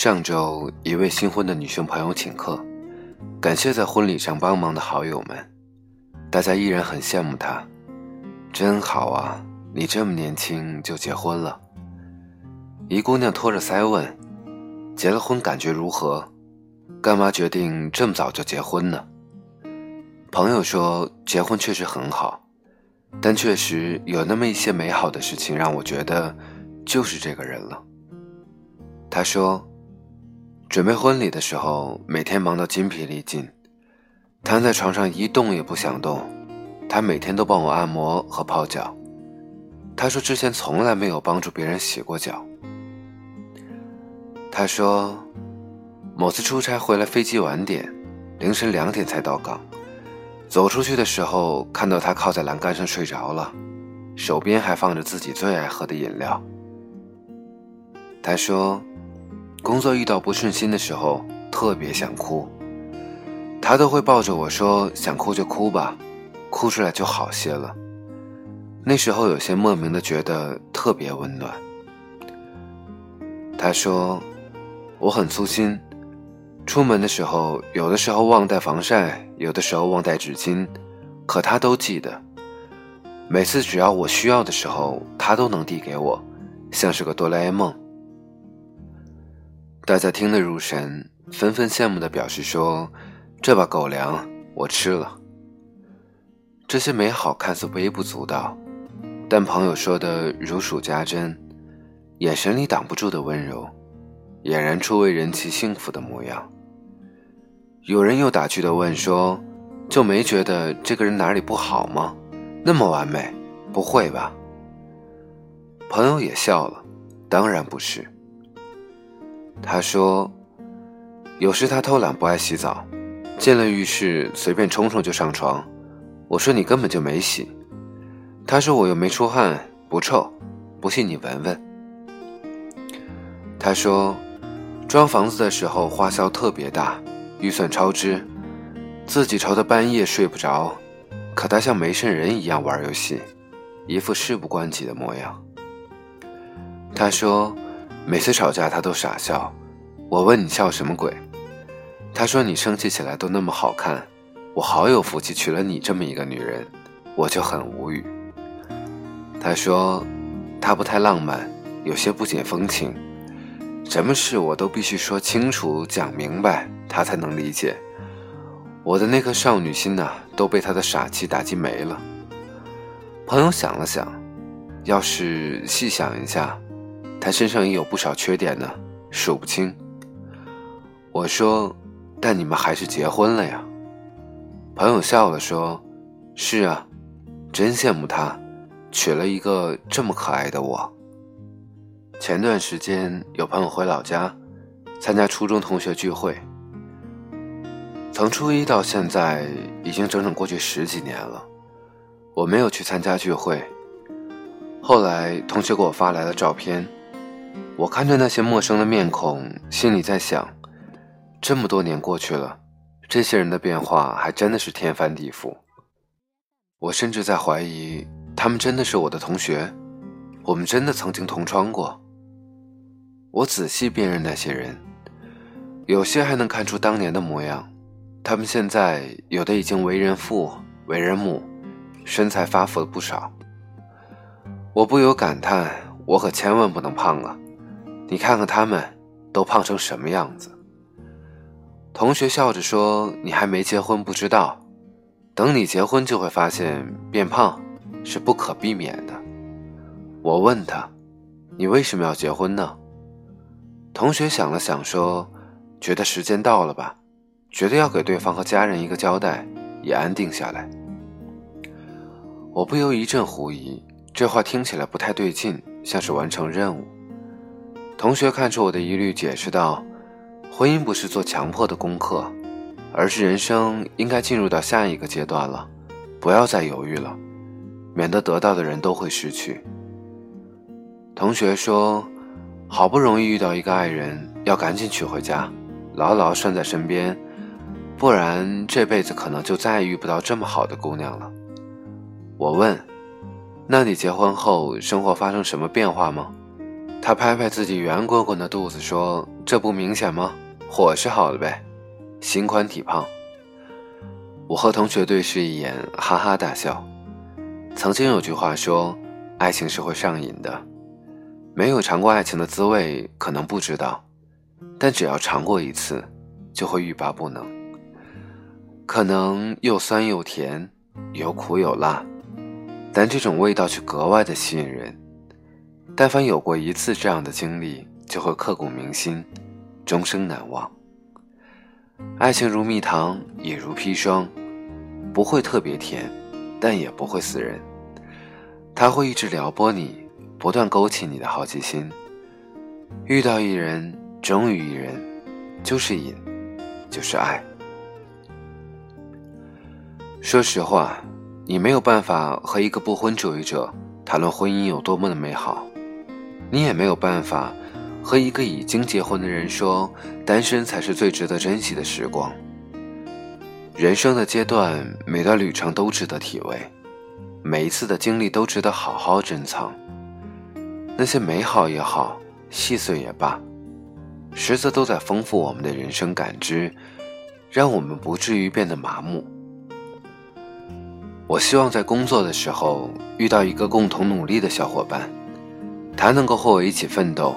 上周，一位新婚的女性朋友请客，感谢在婚礼上帮忙的好友们。大家依然很羡慕她，真好啊！你这么年轻就结婚了。一姑娘托着腮问：“结了婚感觉如何？干嘛决定这么早就结婚呢？”朋友说：“结婚确实很好，但确实有那么一些美好的事情让我觉得，就是这个人了。”他说。准备婚礼的时候，每天忙到筋疲力尽，瘫在床上一动也不想动。他每天都帮我按摩和泡脚。他说之前从来没有帮助别人洗过脚。他说，某次出差回来飞机晚点，凌晨两点才到港，走出去的时候看到他靠在栏杆上睡着了，手边还放着自己最爱喝的饮料。他说。工作遇到不顺心的时候，特别想哭，他都会抱着我说：“想哭就哭吧，哭出来就好些了。”那时候有些莫名的觉得特别温暖。他说：“我很粗心，出门的时候有的时候忘带防晒，有的时候忘带纸巾，可他都记得。每次只要我需要的时候，他都能递给我，像是个哆啦 A 梦。”大家听得入神，纷纷羡慕地表示说：“这把狗粮我吃了。”这些美好看似微不足道，但朋友说的如数家珍，眼神里挡不住的温柔，俨然出为人妻幸福的模样。有人又打趣地问说：“就没觉得这个人哪里不好吗？那么完美，不会吧？”朋友也笑了：“当然不是。”他说：“有时他偷懒不爱洗澡，进了浴室随便冲冲就上床。我说你根本就没洗。他说我又没出汗，不臭，不信你闻闻。”他说：“装房子的时候花销特别大，预算超支，自己愁得半夜睡不着。可他像没事人一样玩游戏，一副事不关己的模样。”他说。每次吵架，他都傻笑。我问你笑什么鬼？他说你生气起来都那么好看。我好有福气娶了你这么一个女人，我就很无语。他说他不太浪漫，有些不解风情，什么事我都必须说清楚、讲明白，他才能理解。我的那颗少女心呐，都被他的傻气打击没了。朋友想了想，要是细想一下。他身上也有不少缺点呢，数不清。我说：“但你们还是结婚了呀？”朋友笑了说：“是啊，真羡慕他，娶了一个这么可爱的我。”前段时间有朋友回老家，参加初中同学聚会。从初一到现在，已经整整过去十几年了，我没有去参加聚会。后来同学给我发来了照片。我看着那些陌生的面孔，心里在想：这么多年过去了，这些人的变化还真的是天翻地覆。我甚至在怀疑，他们真的是我的同学，我们真的曾经同窗过。我仔细辨认那些人，有些还能看出当年的模样，他们现在有的已经为人父、为人母，身材发福了不少。我不由感叹：我可千万不能胖啊！你看看他们，都胖成什么样子？同学笑着说：“你还没结婚，不知道。等你结婚，就会发现变胖是不可避免的。”我问他：“你为什么要结婚呢？”同学想了想说：“觉得时间到了吧，觉得要给对方和家人一个交代，也安定下来。”我不由一阵狐疑，这话听起来不太对劲，像是完成任务。同学看出我的疑虑，解释道：“婚姻不是做强迫的功课，而是人生应该进入到下一个阶段了，不要再犹豫了，免得得到的人都会失去。”同学说：“好不容易遇到一个爱人，要赶紧娶回家，牢牢拴在身边，不然这辈子可能就再也遇不到这么好的姑娘了。”我问：“那你结婚后生活发生什么变化吗？”他拍拍自己圆滚滚的肚子说：“这不明显吗？伙食好了呗，心宽体胖。我和同学对视一眼，哈哈大笑。曾经有句话说，爱情是会上瘾的。没有尝过爱情的滋味，可能不知道，但只要尝过一次，就会欲罢不能。可能又酸又甜，有苦有辣，但这种味道却格外的吸引人。但凡有过一次这样的经历，就会刻骨铭心，终生难忘。爱情如蜜糖，也如砒霜，不会特别甜，但也不会死人。它会一直撩拨你，不断勾起你的好奇心。遇到一人，忠于一人，就是瘾，就是爱。说实话，你没有办法和一个不婚主义者谈论婚姻有多么的美好，你也没有办法。和一个已经结婚的人说，单身才是最值得珍惜的时光。人生的阶段，每段旅程都值得体味，每一次的经历都值得好好珍藏。那些美好也好，细碎也罢，实则都在丰富我们的人生感知，让我们不至于变得麻木。我希望在工作的时候遇到一个共同努力的小伙伴，他能够和我一起奋斗。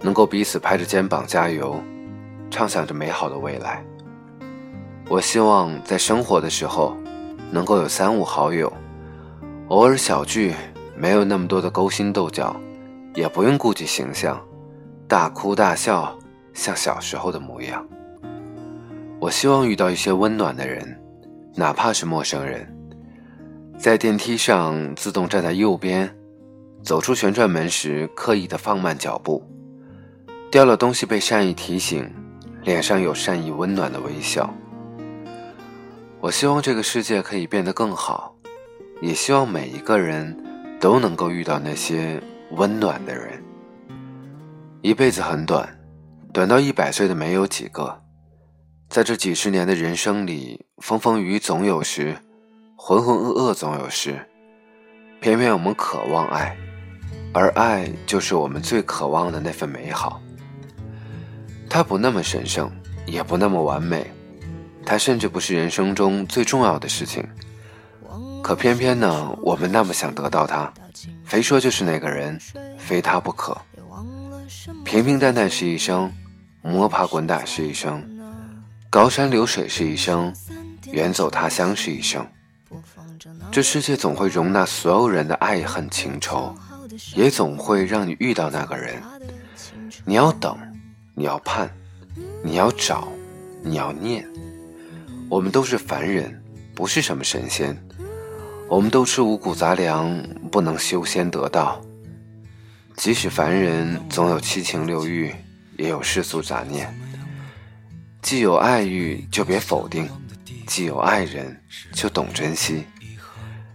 能够彼此拍着肩膀加油，畅想着美好的未来。我希望在生活的时候，能够有三五好友，偶尔小聚，没有那么多的勾心斗角，也不用顾及形象，大哭大笑，像小时候的模样。我希望遇到一些温暖的人，哪怕是陌生人，在电梯上自动站在右边，走出旋转门时刻意的放慢脚步。掉了东西被善意提醒，脸上有善意温暖的微笑。我希望这个世界可以变得更好，也希望每一个人都能够遇到那些温暖的人。一辈子很短，短到一百岁的没有几个。在这几十年的人生里，风风雨雨总有时，浑浑噩噩总有时。偏偏我们渴望爱，而爱就是我们最渴望的那份美好。它不那么神圣，也不那么完美，它甚至不是人生中最重要的事情。可偏偏呢，我们那么想得到它，非说就是那个人，非他不可。平平淡淡是一生，摸爬滚打是一生，高山流水是一生，远走他乡是一生。这世界总会容纳所有人的爱恨情仇，也总会让你遇到那个人。你要等。你要盼，你要找，你要念。我们都是凡人，不是什么神仙。我们都吃五谷杂粮，不能修仙得道。即使凡人，总有七情六欲，也有世俗杂念。既有爱欲，就别否定；既有爱人，就懂珍惜。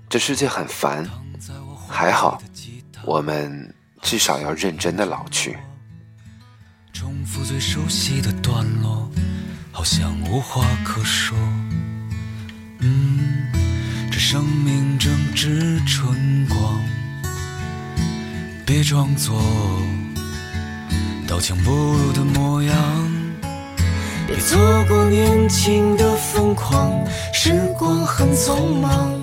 这世界很烦，还好，我们至少要认真的老去。重复最熟悉的段落，好像无话可说。嗯，这生命正值春光，别装作刀枪不入的模样，别错过年轻的疯狂。时光很匆忙，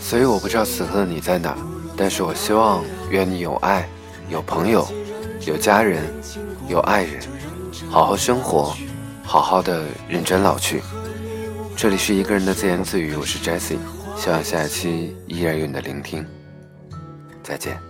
所以我不知道此刻的你在哪，但是我希望愿你有爱，有朋友，有家人，有爱人，好好生活，好好的认真老去。这里是一个人的自言自语，我是 Jessie，希望下一期依然有你的聆听。再见。